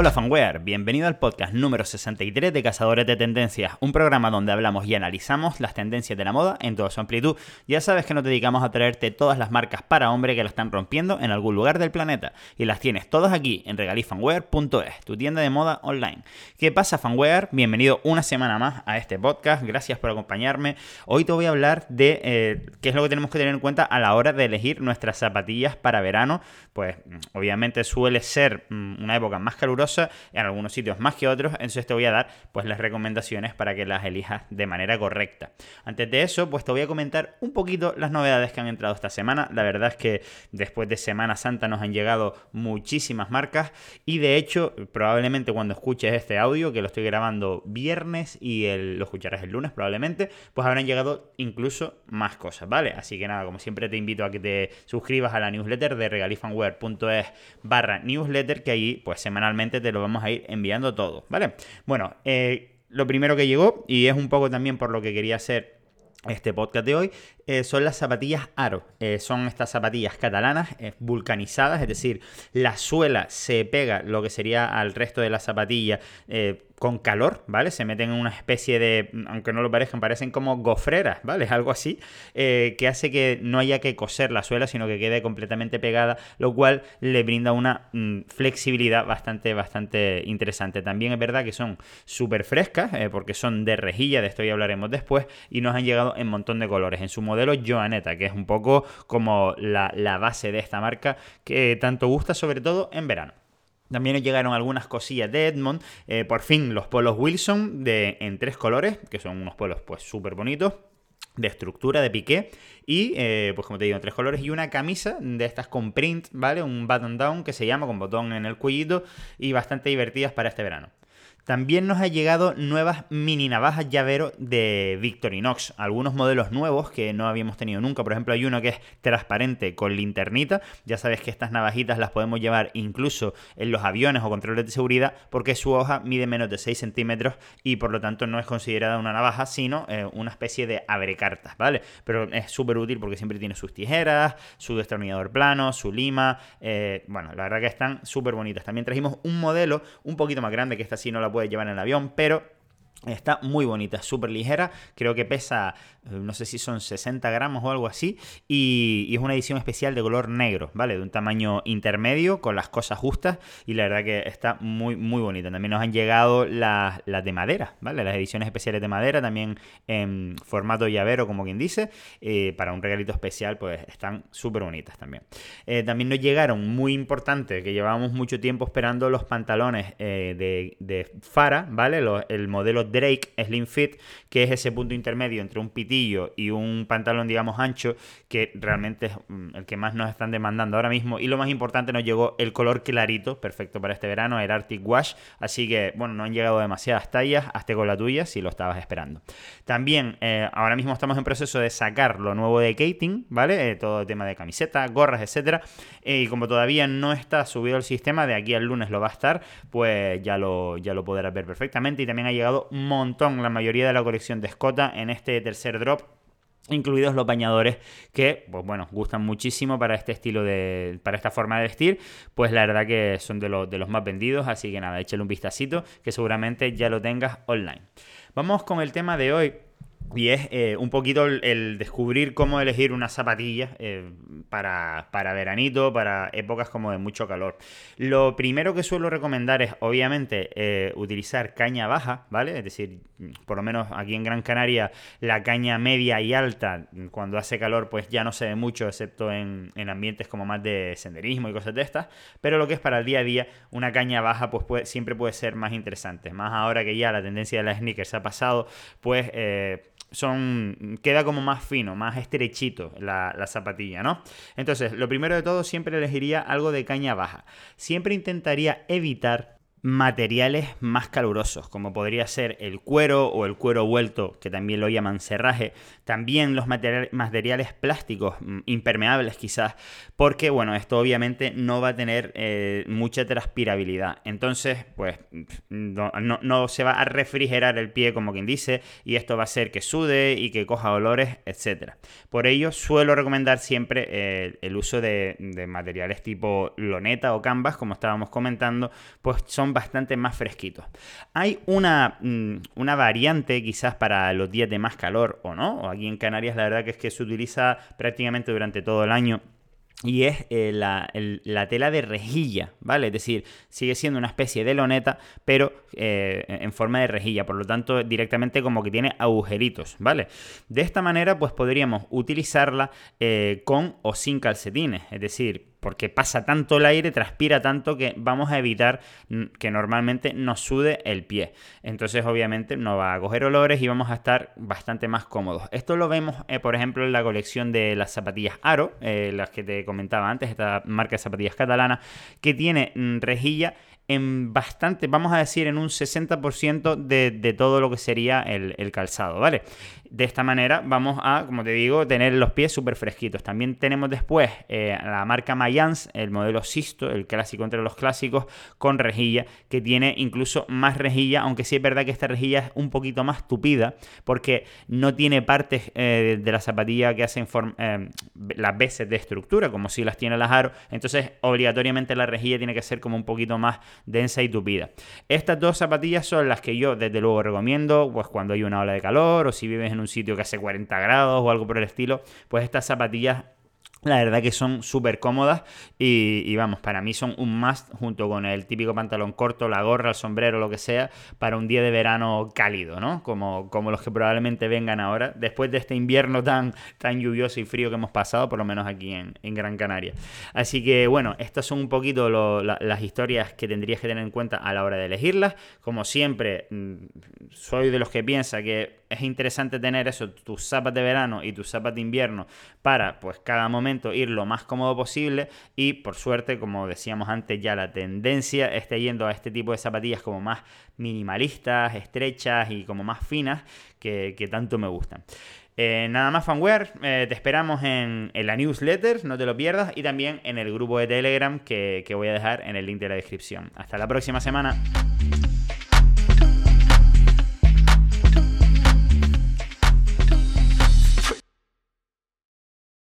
Hola fanware, bienvenido al podcast número 63 de Cazadores de Tendencias, un programa donde hablamos y analizamos las tendencias de la moda en toda su amplitud. Ya sabes que nos dedicamos a traerte todas las marcas para hombre que la están rompiendo en algún lugar del planeta y las tienes todas aquí en regalifanwear.es, tu tienda de moda online. ¿Qué pasa fanware? Bienvenido una semana más a este podcast, gracias por acompañarme. Hoy te voy a hablar de eh, qué es lo que tenemos que tener en cuenta a la hora de elegir nuestras zapatillas para verano, pues obviamente suele ser mm, una época más calurosa en algunos sitios más que otros, entonces te voy a dar pues las recomendaciones para que las elijas de manera correcta. Antes de eso, pues te voy a comentar un poquito las novedades que han entrado esta semana. La verdad es que después de Semana Santa nos han llegado muchísimas marcas y de hecho, probablemente cuando escuches este audio, que lo estoy grabando viernes y lo escucharás el lunes probablemente, pues habrán llegado incluso más cosas, ¿vale? Así que nada, como siempre te invito a que te suscribas a la newsletter de regalifanware.es barra newsletter, que ahí pues semanalmente te lo vamos a ir enviando todo, ¿vale? Bueno, eh, lo primero que llegó, y es un poco también por lo que quería hacer este podcast de hoy, eh, son las zapatillas Aro. Eh, son estas zapatillas catalanas vulcanizadas, es decir, la suela se pega lo que sería al resto de la zapatilla con calor, ¿vale? Se meten en una especie de, aunque no lo parezcan, parecen como gofreras, ¿vale? Algo así, eh, que hace que no haya que coser la suela, sino que quede completamente pegada, lo cual le brinda una mm, flexibilidad bastante, bastante interesante. También es verdad que son súper frescas, eh, porque son de rejilla, de esto ya hablaremos después, y nos han llegado en montón de colores. En su modelo Joaneta, que es un poco como la base de esta marca, que tanto gusta sobre todo en verano. También llegaron algunas cosillas de Edmond. Eh, por fin, los polos Wilson de, en tres colores, que son unos polos pues súper bonitos de estructura de piqué y eh, pues como te digo en tres colores y una camisa de estas con print vale un button down que se llama con botón en el cuellito y bastante divertidas para este verano también nos ha llegado nuevas mini navajas llavero de Victorinox. Algunos modelos nuevos que no habíamos tenido nunca. Por ejemplo, hay uno que es transparente con linternita. Ya sabes que estas navajitas las podemos llevar incluso en los aviones o controles de seguridad porque su hoja mide menos de 6 centímetros y por lo tanto no es considerada una navaja, sino eh, una especie de abrecartas, ¿vale? Pero es súper útil porque siempre tiene sus tijeras, su destornillador plano, su lima. Eh, bueno, la verdad que están súper bonitas. También trajimos un modelo un poquito más grande que esta sí no la puede llevar en el avión, pero Está muy bonita, súper ligera, creo que pesa, eh, no sé si son 60 gramos o algo así, y, es una edición especial de color negro, ¿vale? De un tamaño intermedio, con las cosas justas, y la verdad que está muy, muy bonita. También nos han llegado las, de madera, ¿vale? Las ediciones especiales de madera, también en formato llavero, como quien dice, eh, para un regalito especial, pues están súper bonitas también. Eh, también nos llegaron, muy importante, que llevábamos mucho tiempo esperando los pantalones de, de Fara, ¿vale? el modelo Drake Slim Fit, que es ese punto intermedio entre un pitillo y un pantalón, digamos, ancho, que realmente es mm, el que más nos están demandando ahora mismo. Y lo más importante, nos llegó el color clarito, perfecto para este verano, el Arctic Wash. Así que, bueno, no han llegado demasiadas tallas, hasta con la tuya si lo estabas esperando. También, eh, ahora mismo estamos en proceso de sacar lo nuevo de Kating, ¿vale? Eh, todo el tema de camiseta, gorras, etcétera. y como todavía no está subido el sistema, de aquí al lunes lo va a estar, pues ya lo, ya lo podrás ver perfectamente. Y también ha llegado montón la mayoría de la colección de Escota en este tercer drop incluidos los bañadores que, pues bueno, gustan muchísimo para este estilo de, para esta forma de vestir, pues la verdad que son de, los, de los más vendidos, así que nada, échale un vistacito que seguramente ya lo tengas online. Vamos con el tema de hoy, y es eh, un poquito el, descubrir cómo elegir una zapatilla eh, para, para, veranito, para épocas como de mucho calor. Lo primero que suelo recomendar es, obviamente, eh, utilizar caña baja, ¿vale? Es decir, por lo menos aquí en Gran Canaria, la caña media y alta, cuando hace calor, pues ya no se ve mucho, excepto en, en ambientes como más de senderismo y cosas de estas. Pero lo que es para el día a día, una caña baja, pues siempre puede ser más interesante. Más ahora que ya la tendencia de las sneakers ha pasado, pues son queda como más fino, más estrechito la, la, zapatilla, ¿no? Entonces, lo primero de todo, siempre elegiría algo de caña baja. Siempre intentaría evitar materiales más calurosos, como podría ser el cuero o el cuero vuelto, que también lo llaman cerraje, también los materiales plásticos mm, impermeables quizás, porque bueno, esto obviamente no va a tener eh, mucha transpirabilidad, entonces pues no, se va a refrigerar el pie como quien dice, y esto va a hacer que sude y que coja olores, etc. Por ello suelo recomendar siempre eh, el uso de, de materiales tipo loneta o canvas, como estábamos comentando, pues son son bastante más fresquitos. Hay una, mm, una variante quizás para los días de más calor o no, o aquí en Canarias la verdad que es que se utiliza prácticamente durante todo el año y es eh, la, tela de rejilla, ¿vale? Es decir, sigue siendo una especie de loneta, pero eh, en forma de rejilla, por lo tanto directamente como que tiene agujeritos, ¿vale? De esta manera pues podríamos utilizarla eh, con o sin calcetines, es decir, porque pasa tanto el aire, transpira tanto que vamos a evitar que normalmente nos sude el pie. Entonces obviamente no va a coger olores y vamos a estar bastante más cómodos. Esto lo vemos, eh, por ejemplo, en la colección de las zapatillas Aro, eh, las que te comentaba antes, esta marca de zapatillas catalana, que tiene rejilla en bastante, vamos a decir, en un 60% de, de, todo lo que sería el, calzado, ¿vale? De esta manera vamos a, como te digo, tener los pies súper fresquitos. También tenemos después eh, la marca Mayans, el modelo Sisto, el clásico entre los clásicos, con rejilla, que tiene incluso más rejilla, aunque sí es verdad que esta rejilla es un poquito más tupida, porque no tiene partes eh, de la zapatilla que hacen eh, las veces de estructura, como si las tiene las aros. Entonces, obligatoriamente la rejilla tiene que ser como un poquito más densa y tupida. Estas dos zapatillas son las que yo, desde luego, recomiendo, pues cuando hay una ola de calor o si vives en un sitio que hace 40 grados o algo por el estilo, pues estas zapatillas la verdad que son súper cómodas y, vamos, para mí son un must junto con el típico pantalón corto, la gorra, el sombrero, lo que sea, para un día de verano cálido, ¿no? Como, como los que probablemente vengan ahora, después de este invierno tan, tan lluvioso y frío que hemos pasado, por lo menos aquí en, Gran Canaria. Así que bueno, estas son un poquito las historias que tendrías que tener en cuenta a la hora de elegirlas. Como siempre, mm, soy de los que piensa que es interesante tener eso, tus zapas de verano y tus zapas de invierno para, pues, cada momento ir lo más cómodo posible y, por suerte, como decíamos antes, ya la tendencia está yendo a este tipo de zapatillas como más minimalistas, estrechas y como más finas que, tanto me gustan. Eh, nada más fanware, eh, te esperamos en, la newsletter, no te lo pierdas, y también en el grupo de Telegram que, que voy a dejar en el link de la descripción. Hasta la próxima semana.